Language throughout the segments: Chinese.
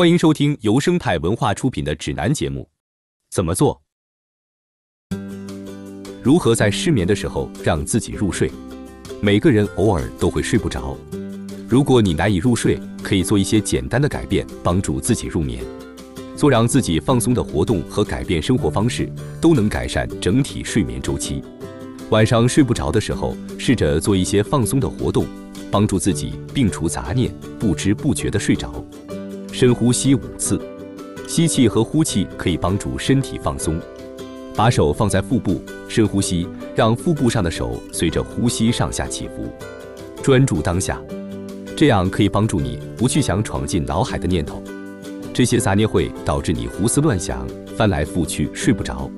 欢迎收听由生态文化出品的指南节目。怎么做？如何在失眠的时候让自己入睡？每个人偶尔都会睡不着。如果你难以入睡，可以做一些简单的改变，帮助自己入眠。做让自己放松的活动和改变生活方式，都能改善整体睡眠周期。晚上睡不着的时候，试着做一些放松的活动，帮助自己摒除杂念，不知不觉地睡着。深呼吸五次，吸气和呼气可以帮助身体放松。把手放在腹部，深呼吸，让腹部上的手随着呼吸上下起伏。专注当下，这样可以帮助你不去想闯进脑海的念头。这些杂念会导致你胡思乱想，翻来覆去睡不着。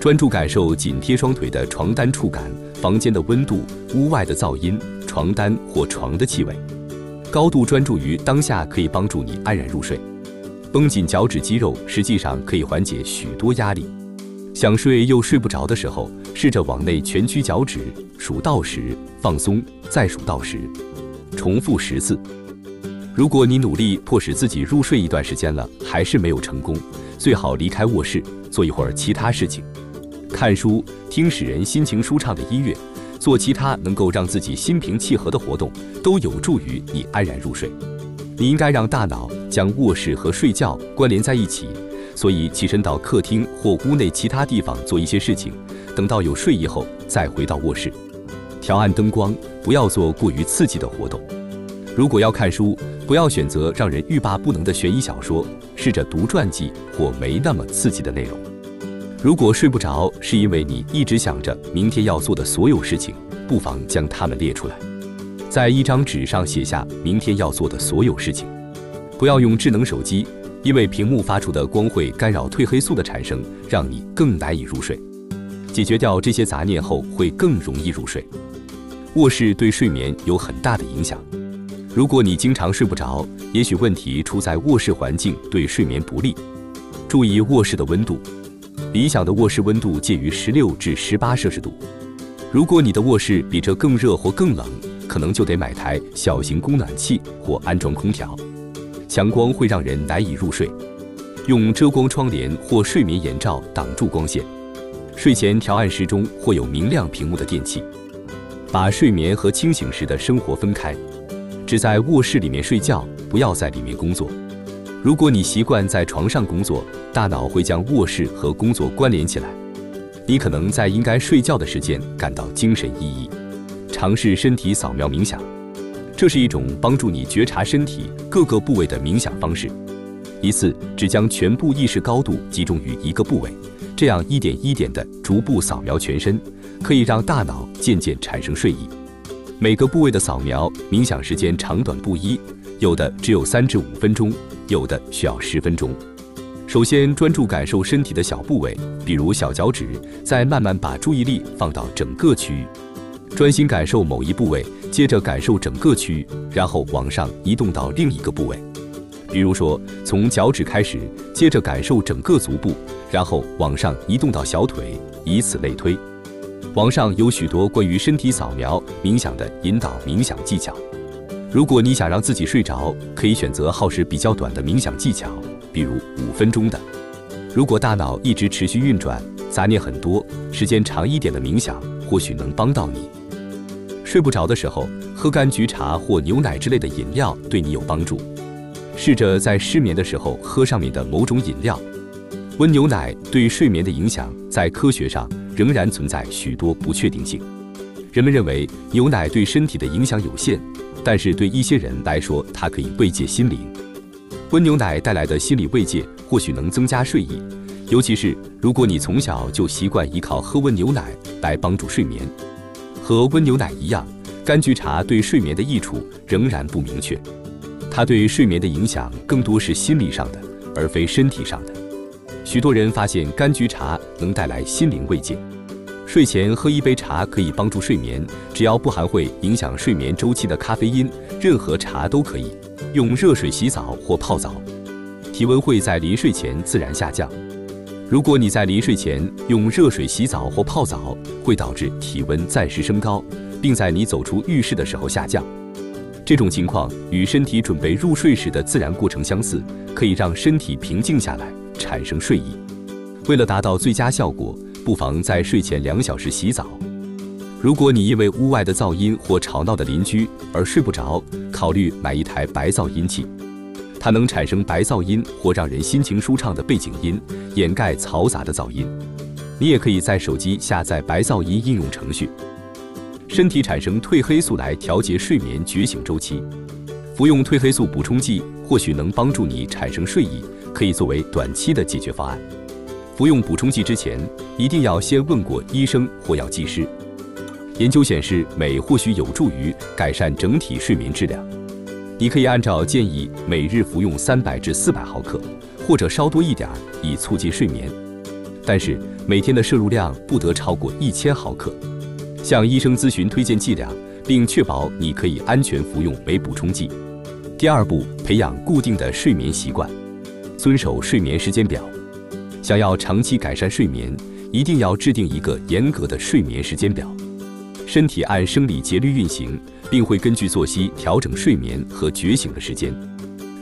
专注感受紧贴双腿的床单触感、房间的温度、屋外的噪音、床单或床的气味。高度专注于当下可以帮助你安然入睡。绷紧脚趾肌肉实际上可以缓解许多压力。想睡又睡不着的时候，试着往内蜷曲脚趾，数到十，放松，再数到十，重复十次。如果你努力迫使自己入睡一段时间了，还是没有成功，最好离开卧室，做一会儿其他事情，看书、听使人心情舒畅的音乐，做其他能够让自己心平气和的活动，都有助于你安然入睡。你应该让大脑将卧室和睡觉关联在一起，所以起身到客厅或屋内其他地方做一些事情，等到有睡意后再回到卧室，调暗灯光，不要做过于刺激的活动。如果要看书，不要选择让人欲罢不能的悬疑小说，试着读传记或没那么刺激的内容。如果睡不着是因为你一直想着明天要做的所有事情，不妨将它们列出来，在一张纸上写下明天要做的所有事情。不要用智能手机，因为屏幕发出的光会干扰褪黑素的产生，让你更难以入睡。解决掉这些杂念后，会更容易入睡。卧室对睡眠有很大的影响。如果你经常睡不着，也许问题出在卧室环境对睡眠不利。注意卧室的温度，理想的卧室温度介于十六至十八摄氏度。如果你的卧室比这更热或更冷，可能就得买台小型供暖器或安装空调。强光会让人难以入睡，用遮光窗帘或睡眠眼罩挡住光线。睡前调暗时钟或有明亮屏幕的电器。把睡眠和清醒时的生活分开。只在卧室里面睡觉，不要在里面工作。如果你习惯在床上工作，大脑会将卧室和工作关联起来，你可能在应该睡觉的时间感到精神奕奕。尝试身体扫描冥想，这是一种帮助你觉察身体各个部位的冥想方式。一次只将全部意识高度集中于一个部位，这样一点一点地逐步扫描全身，可以让大脑渐渐产生睡意。每个部位的扫描冥想时间长短不一，有的只有三至五分钟，有的需要十分钟。首先专注感受身体的小部位，比如小脚趾，再慢慢把注意力放到整个区域，专心感受某一部位，接着感受整个区域，然后往上移动到另一个部位。比如说，从脚趾开始，接着感受整个足部，然后往上移动到小腿，以此类推。网上有许多关于身体扫描冥想的引导冥想技巧。如果你想让自己睡着，可以选择耗时比较短的冥想技巧，比如五分钟的。如果大脑一直持续运转，杂念很多，时间长一点的冥想或许能帮到你。睡不着的时候，喝柑橘茶或牛奶之类的饮料对你有帮助。试着在失眠的时候喝上面的某种饮料。温牛奶对睡眠的影响，在科学上。仍然存在许多不确定性。人们认为牛奶对身体的影响有限，但是对一些人来说，它可以慰藉心灵。温牛奶带来的心理慰藉或许能增加睡意，尤其是如果你从小就习惯依靠喝温牛奶来帮助睡眠。和温牛奶一样，柑橘茶对睡眠的益处仍然不明确。它对睡眠的影响更多是心理上的，而非身体上的。许多人发现柑橘茶能带来心灵慰藉。睡前喝一杯茶可以帮助睡眠，只要不含会影响睡眠周期的咖啡因，任何茶都可以。用热水洗澡或泡澡，体温会在临睡前自然下降。如果你在临睡前用热水洗澡或泡澡，会导致体温暂时升高，并在你走出浴室的时候下降。这种情况与身体准备入睡时的自然过程相似，可以让身体平静下来，产生睡意。为了达到最佳效果，不妨在睡前两小时洗澡。如果你因为屋外的噪音或吵闹的邻居而睡不着，考虑买一台白噪音器，它能产生白噪音或让人心情舒畅的背景音，掩盖嘈杂的噪音。你也可以在手机下载白噪音应用程序。身体产生褪黑素来调节睡眠觉醒周期，服用褪黑素补充剂或许能帮助你产生睡意，可以作为短期的解决方案。服用补充剂之前，一定要先问过医生或药剂师。研究显示，镁或许有助于改善整体睡眠质量。你可以按照建议每日服用三百至四百毫克，或者稍多一点，以促进睡眠。但是每天的摄入量不得超过一千毫克。向医生咨询推荐剂量，并确保你可以安全服用镁补充剂。第二步，培养固定的睡眠习惯，遵守睡眠时间表。想要长期改善睡眠，一定要制定一个严格的睡眠时间表。身体按生理节律运行，并会根据作息调整睡眠和觉醒的时间。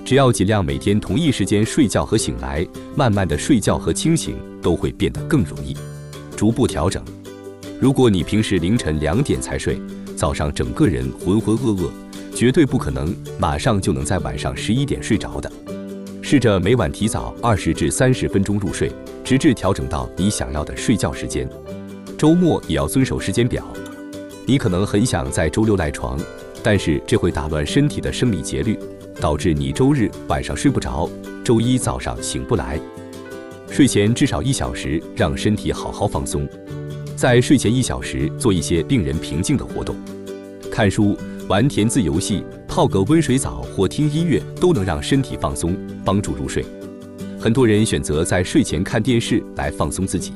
只要尽量每天同一时间睡觉和醒来，慢慢的睡觉和清醒都会变得更容易。逐步调整。如果你平时凌晨两点才睡，早上整个人浑浑噩噩，绝对不可能马上就能在晚上十一点睡着的。试着每晚提早二十至三十分钟入睡，直至调整到你想要的睡觉时间。周末也要遵守时间表。你可能很想在周六赖床，但是这会打乱身体的生理节律，导致你周日晚上睡不着，周一早上醒不来。睡前至少一小时，让身体好好放松。在睡前一小时做一些令人平静的活动，看书、玩填字游戏、泡个温水澡或听音乐，都能让身体放松，帮助入睡。很多人选择在睡前看电视来放松自己。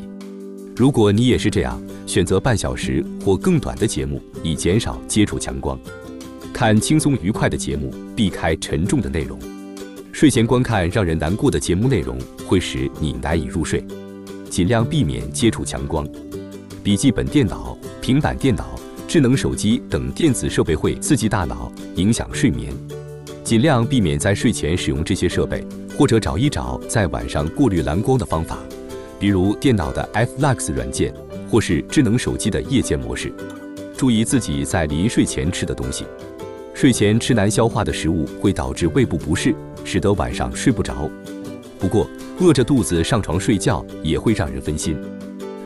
如果你也是这样，选择半小时或更短的节目，以减少接触强光。看轻松愉快的节目，避开沉重的内容。睡前观看让人难过的节目内容，会使你难以入睡。尽量避免接触强光。笔记本电脑、平板电脑、智能手机等电子设备会刺激大脑，影响睡眠。尽量避免在睡前使用这些设备，或者找一找在晚上过滤蓝光的方法。比如电脑的 Flux 软件，或是智能手机的夜间模式。注意自己在临睡前吃的东西。睡前吃难消化的食物会导致胃部不适，使得晚上睡不着。不过，饿着肚子上床睡觉也会让人分心。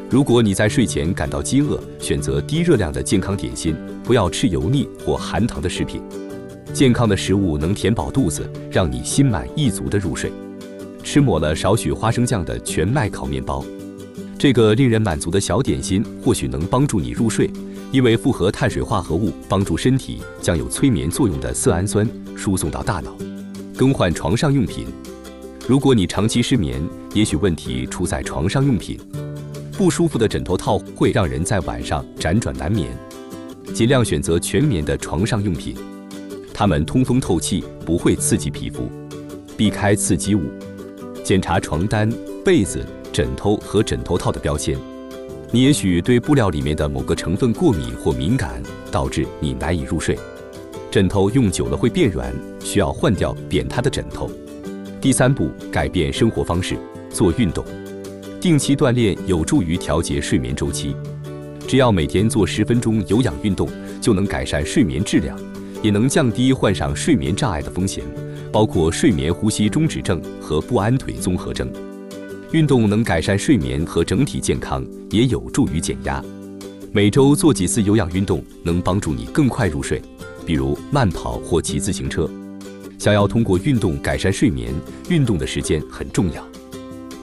如果你在睡前感到饥饿，选择低热量的健康点心，不要吃油腻或含糖的食品。健康的食物能填饱肚子，让你心满意足地入睡。吃抹了少许花生酱的全麦烤面包，这个令人满足的小点心或许能帮助你入睡，因为复合碳水化合物帮助身体将有催眠作用的色氨酸输送到大脑。更换床上用品，如果你长期失眠，也许问题出在床上用品。不舒服的枕头套会让人在晚上辗转难眠，尽量选择全棉的床上用品，它们通风透气，不会刺激皮肤，避开刺激物。检查床单、被子、枕头和枕头套的标签。你也许对布料里面的某个成分过敏或敏感，导致你难以入睡。枕头用久了会变软，需要换掉扁塌的枕头。第三步，改变生活方式，做运动。定期锻炼有助于调节睡眠周期。只要每天做十分钟有氧运动，就能改善睡眠质量，也能降低患上睡眠障碍的风险。包括睡眠呼吸中止症和不安腿综合征。运动能改善睡眠和整体健康，也有助于减压。每周做几次有氧运动能帮助你更快入睡，比如慢跑或骑自行车。想要通过运动改善睡眠，运动的时间很重要。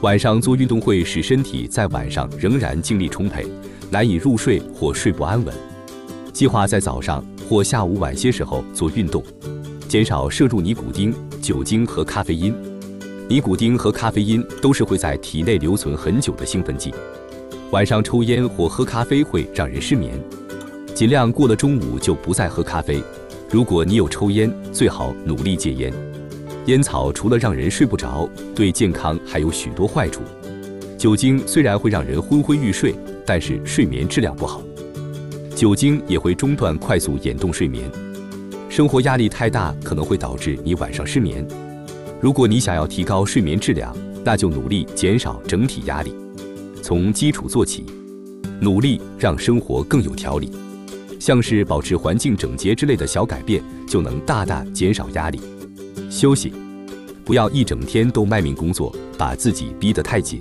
晚上做运动会使身体在晚上仍然精力充沛，难以入睡或睡不安稳。计划在早上或下午晚些时候做运动。减少摄入尼古丁、酒精和咖啡因。尼古丁和咖啡因都是会在体内留存很久的兴奋剂。晚上抽烟或喝咖啡会让人失眠，尽量过了中午就不再喝咖啡。如果你有抽烟，最好努力戒烟。烟草除了让人睡不着，对健康还有许多坏处。酒精虽然会让人昏昏欲睡，但是睡眠质量不好。酒精也会中断快速眼动睡眠。生活压力太大可能会导致你晚上失眠。如果你想要提高睡眠质量，那就努力减少整体压力，从基础做起，努力让生活更有条理。像是保持环境整洁之类的小改变，就能大大减少压力。休息，不要一整天都卖命工作，把自己逼得太紧。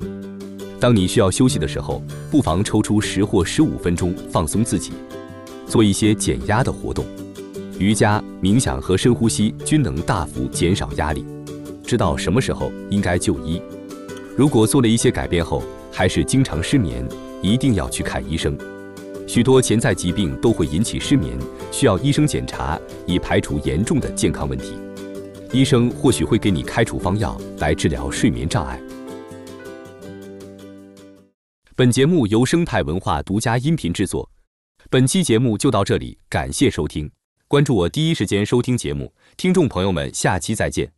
当你需要休息的时候，不妨抽出十或十五分钟放松自己，做一些减压的活动。瑜伽、冥想和深呼吸均能大幅减少压力。知道什么时候应该就医。如果做了一些改变后还是经常失眠，一定要去看医生。许多潜在疾病都会引起失眠，需要医生检查以排除严重的健康问题。医生或许会给你开处方药来治疗睡眠障碍。本节目由生态文化独家音频制作。本期节目就到这里，感谢收听，关注我第一时间收听节目。听众朋友们，下期再见。